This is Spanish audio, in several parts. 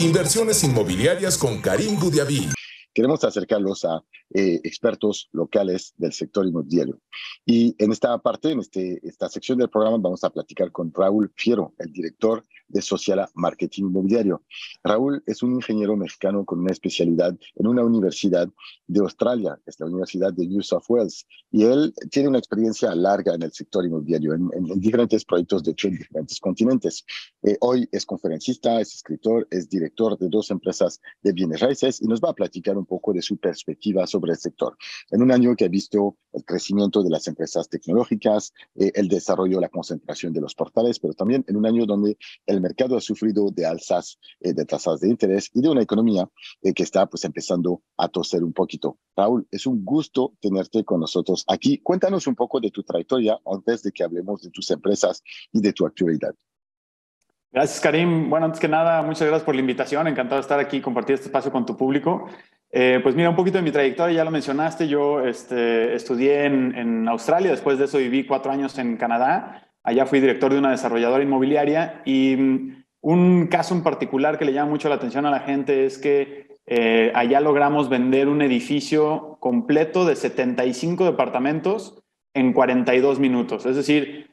Inversiones inmobiliarias con Karim Gudiaví. Queremos acercarlos a eh, expertos locales del sector inmobiliario. Y en esta parte, en este, esta sección del programa, vamos a platicar con Raúl Fiero, el director de Sociala Marketing Inmobiliario. Raúl es un ingeniero mexicano con una especialidad en una universidad de Australia, es la Universidad de New South Wales, y él tiene una experiencia larga en el sector inmobiliario, en, diferentes proyectos, de hecho, en diferentes continentes. Eh, hoy es conferencista, es escritor, es director de dos empresas de bienes raíces y nos va a platicar un poco de su perspectiva sobre el sector. En un año que ha visto el crecimiento de las empresas tecnológicas, eh, el desarrollo, la concentración de los portales, pero también en un año donde el mercado ha sufrido de alzas eh, de tasas de interés y de una economía eh, que está pues empezando a toser un poquito. Raúl, es un gusto tenerte con nosotros aquí. Cuéntanos un poco de tu trayectoria antes de que hablemos de tus empresas y de tu actualidad. Gracias, Karim. Bueno, antes que nada, muchas gracias por la invitación. Encantado de estar aquí y compartir este espacio con tu público. Eh, pues mira, un poquito de mi trayectoria, ya lo mencionaste. Yo este, estudié en, Australia, después de eso viví cuatro años en Canadá. Allá fui director de una desarrolladora inmobiliaria y mm, un caso en particular que le llama mucho la atención a la gente es que eh, allá logramos vender un edificio completo de 75 departamentos en 42 minutos. Es decir,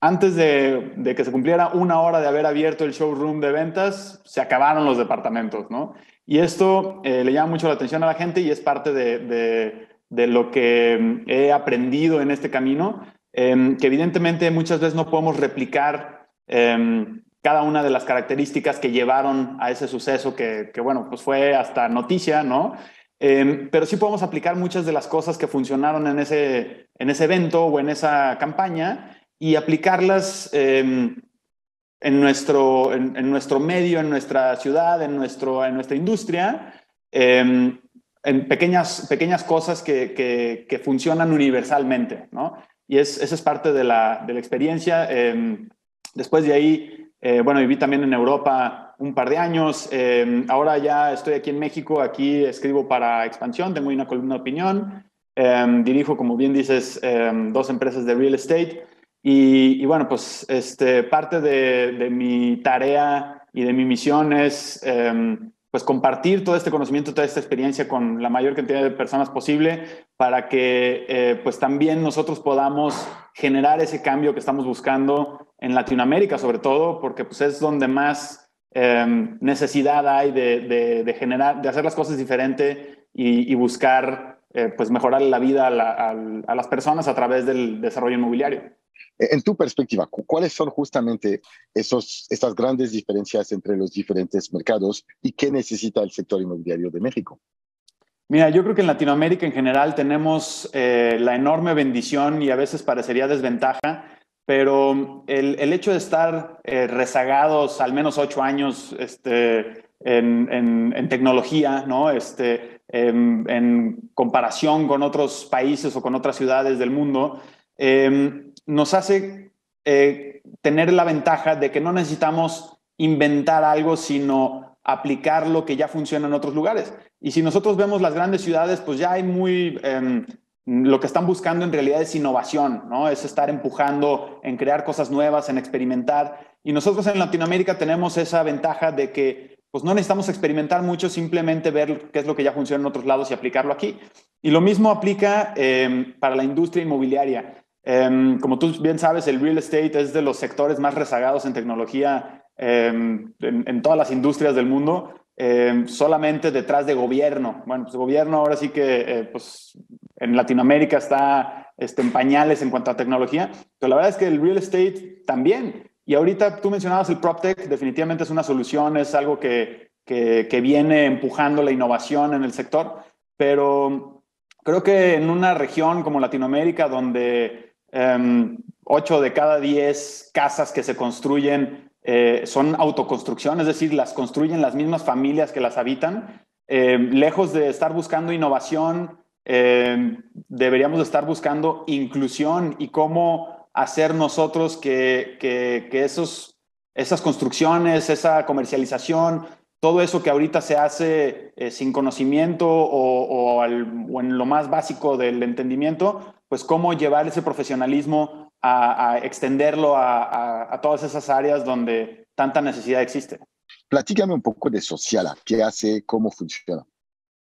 antes de, que se cumpliera una hora de haber abierto el showroom de ventas, se acabaron los departamentos, ¿no? Y esto eh, le llama mucho la atención a la gente y es parte de, lo que mm, he aprendido en este camino, em, que evidentemente muchas veces no podemos replicar em, cada una de las características que llevaron a ese suceso que, bueno, pues fue hasta noticia, ¿no? Em, pero sí podemos aplicar muchas de las cosas que funcionaron en ese, en ese evento o en esa campaña y aplicarlas en, nuestro, en, nuestro medio, en nuestra ciudad, en, nuestro, en nuestra industria, em, en pequeñas, pequeñas cosas que, que, funcionan universalmente, ¿no? Y es, esa es parte de la, de la experiencia. Em, después de ahí, eh, bueno, viví también en Europa un par de años. ahora ya estoy aquí en México, aquí escribo para Expansión, tengo una columna de opinión. dirijo, como bien dices, dos empresas de real estate. Y, bueno, pues este, parte de, mi tarea y de mi misión es em, pues compartir todo este conocimiento, toda esta experiencia con la mayor cantidad de personas posible para que eh, pues también nosotros podamos generar ese cambio que estamos buscando en Latinoamérica sobre todo, porque pues es donde más em, necesidad hay de, generar, de hacer las cosas diferente y, buscar eh, pues mejorar la vida a las personas a través del desarrollo inmobiliario. En tu perspectiva, ¿cuáles son justamente esos, estas grandes diferencias entre los diferentes mercados y qué necesita el sector inmobiliario de México? Mira, yo creo que en Latinoamérica en general tenemos eh, la enorme bendición y a veces parecería desventaja, pero el, el hecho de estar eh, rezagados al menos ocho años este, en, en, tecnología, ¿no? Este, en, en, comparación con otros países o con otras ciudades del mundo, eh, nos hace eh, tener la ventaja de que no necesitamos inventar algo, sino aplicar lo que ya funciona en otros lugares. Y si nosotros vemos las grandes ciudades, pues ya hay muy... Em, lo que están buscando en realidad es innovación, ¿no? Es estar empujando en crear cosas nuevas, en experimentar. Y nosotros en Latinoamérica tenemos esa ventaja de que pues no necesitamos experimentar mucho, simplemente ver qué es lo que ya funciona en otros lados y aplicarlo aquí. Y lo mismo aplica em, para la industria inmobiliaria. Em, como tú bien sabes, el real estate es de los sectores más rezagados en tecnología em, en, todas las industrias del mundo, em, solamente detrás de gobierno. Bueno, pues gobierno ahora sí que eh, pues, en Latinoamérica está este, en pañales en cuanto a tecnología, pero la verdad es que el real estate también. Y ahorita tú mencionabas el PropTech, definitivamente es una solución, es algo que, que, que viene empujando la innovación en el sector, pero creo que en una región como Latinoamérica, donde Em, ocho de cada diez casas que se construyen eh, son autoconstrucción, es decir, las construyen las mismas familias que las habitan. Em, lejos de estar buscando innovación, em, deberíamos estar buscando inclusión y cómo hacer nosotros que, esos, esas construcciones, esa comercialización, todo eso que ahorita se hace eh, sin conocimiento o, en lo más básico del entendimiento, pues cómo llevar ese profesionalismo a, extenderlo a, todas esas áreas donde tanta necesidad existe. Platícame un poco de Sociala, qué hace, cómo funciona.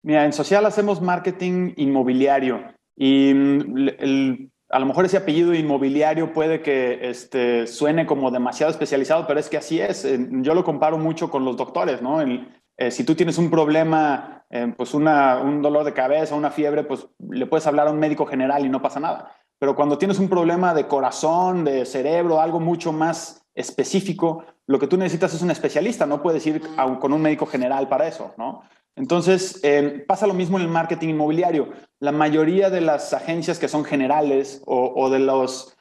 Mira, en Social hacemos marketing inmobiliario y mm, a lo mejor ese apellido inmobiliario puede que este, suene como demasiado especializado, pero es que así es. Yo lo comparo mucho con los doctores, ¿no? Eh, si tú tienes un problema, eh, pues una, un dolor de cabeza, una fiebre, pues le puedes hablar a un médico general y no pasa nada. Pero cuando tienes un problema de corazón, de cerebro, algo mucho más específico, lo que tú necesitas es un especialista, no puedes ir con un médico general para eso, ¿no? Entonces, eh, pasa lo mismo en el marketing inmobiliario. La mayoría de las agencias que son generales o, de los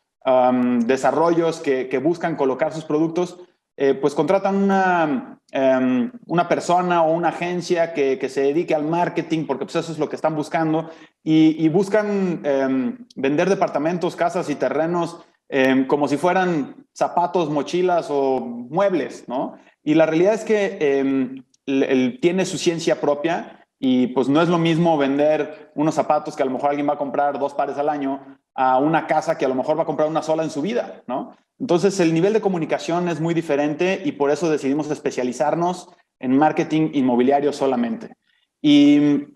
desarrollos que, buscan colocar sus productos, eh, pues contratan una, em, una, persona o una agencia que, se dedique al marketing, porque pues eso es lo que están buscando, y, buscan em, vender departamentos, casas y terrenos em, como si fueran zapatos, mochilas o muebles, ¿no? Y la realidad es que él tiene su ciencia propia y pues no es lo mismo vender unos zapatos que a lo mejor alguien va a comprar dos pares al año a una casa que a lo mejor va a comprar una sola en su vida, ¿no? Entonces el nivel de comunicación es muy diferente y por eso decidimos especializarnos en marketing inmobiliario solamente. Y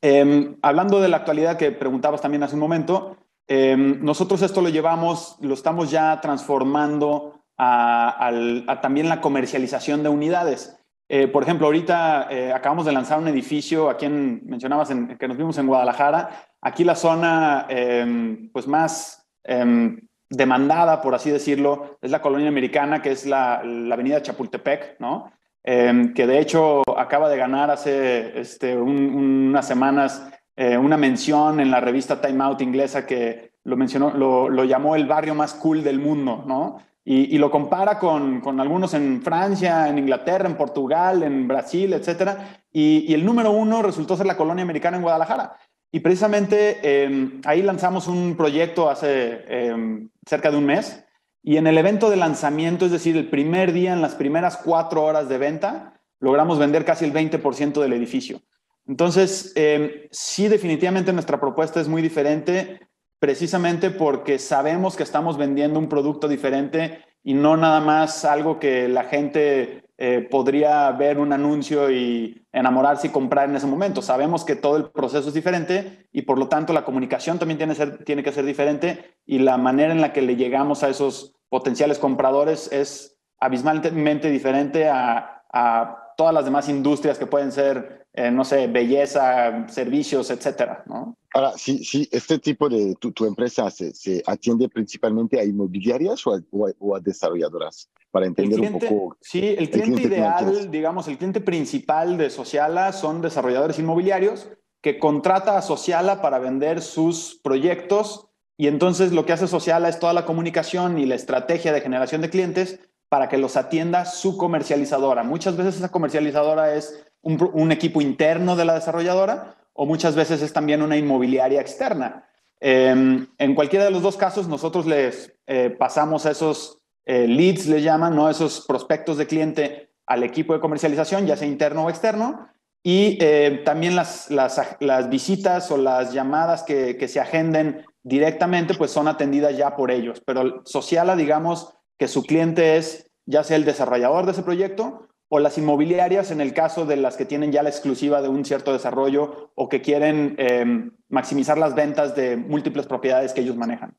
em, hablando de la actualidad que preguntabas también hace un momento, em, nosotros esto lo llevamos, lo estamos ya transformando a también la comercialización de unidades. Eh, por ejemplo, ahorita eh, acabamos de lanzar un edificio, aquí en, mencionabas en, que nos vimos en Guadalajara, aquí la zona em, pues más em, demandada, por así decirlo, es la colonia americana, que es la, avenida Chapultepec, ¿no? Em, que de hecho acaba de ganar hace este, unas semanas eh, una mención en la revista Time Out inglesa que lo mencionó, lo, lo llamó el barrio más cool del mundo, ¿no? Y, lo compara con, con, algunos en Francia, en Inglaterra, en Portugal, en Brasil, etc. Y, el número uno resultó ser la colonia americana en Guadalajara. Y precisamente em, ahí lanzamos un proyecto hace em, cerca de un mes. Y en el evento de lanzamiento, es decir, el primer día, en las primeras cuatro horas de venta, logramos vender casi el 20% del edificio. Entonces, em, sí, definitivamente nuestra propuesta es muy diferente precisamente porque sabemos que estamos vendiendo un producto diferente y no nada más algo que la gente eh, podría ver un anuncio y enamorarse y comprar en ese momento. Sabemos que todo el proceso es diferente y por lo tanto la comunicación también tiene, que ser diferente y la manera en la que le llegamos a esos potenciales compradores es abismalmente diferente a, a todas las demás industrias que pueden ser eh, no sé, belleza, servicios, etcétera, ¿no? Ahora, sí, sí, este tipo de, tu, tu empresa se, se, atiende principalmente a inmobiliarias o a, o a, desarrolladoras, para entender un poco. Sí, el cliente, ideal, digamos, el cliente principal de Sociala son desarrolladores inmobiliarios que contrata a Sociala para vender sus proyectos y entonces lo que hace Sociala es toda la comunicación y la estrategia de generación de clientes para que los atienda su comercializadora. Muchas veces esa comercializadora es un, equipo interno de la desarrolladora o muchas veces es también una inmobiliaria externa. Em, en cualquiera de los dos casos, nosotros les eh, pasamos esos eh, leads, le llaman, ¿no? esos prospectos de cliente al equipo de comercialización, ya sea interno o externo, y eh, también las, las, visitas o las llamadas que, que, se agenden directamente, pues son atendidas ya por ellos. Pero Sociala, digamos que su cliente es ya sea el desarrollador de ese proyecto o las inmobiliarias en el caso de las que tienen ya la exclusiva de un cierto desarrollo o que quieren em, maximizar las ventas de múltiples propiedades que ellos manejan.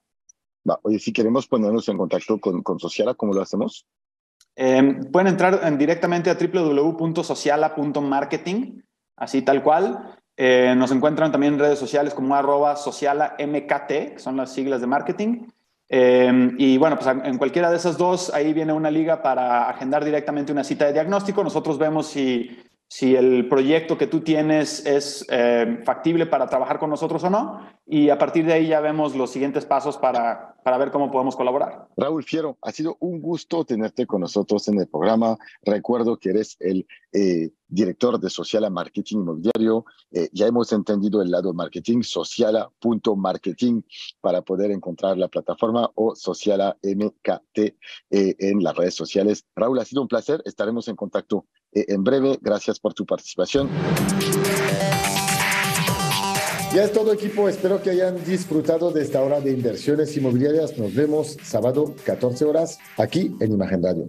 oye, si queremos ponernos en contacto con, con Sociala, ¿cómo lo hacemos? Em, pueden entrar directamente a www.sociala.marketing, así tal cual. Eh, nos encuentran también en redes sociales como arroba socialamkt, que son las siglas de marketing. Em, y bueno, pues en cualquiera de esas dos, ahí viene una liga para agendar directamente una cita de diagnóstico. Nosotros vemos si, si el proyecto que tú tienes es eh, factible para trabajar con nosotros o no. Y a partir de ahí ya vemos los siguientes pasos para, para ver cómo podemos colaborar. Raúl Fiero, ha sido un gusto tenerte con nosotros en el programa. Recuerdo que eres el eh, director de Sociala Marketing Inmobiliario. Eh, ya hemos entendido el lado marketing, sociala.marketing, para poder encontrar la plataforma o Sociala MKT eh, en las redes sociales. Raúl, ha sido un placer. Estaremos en contacto en breve. Gracias por tu participación. Ya es todo equipo, espero que hayan disfrutado de esta hora de inversiones inmobiliarias. Nos vemos sábado 14 horas aquí en Imagen Radio.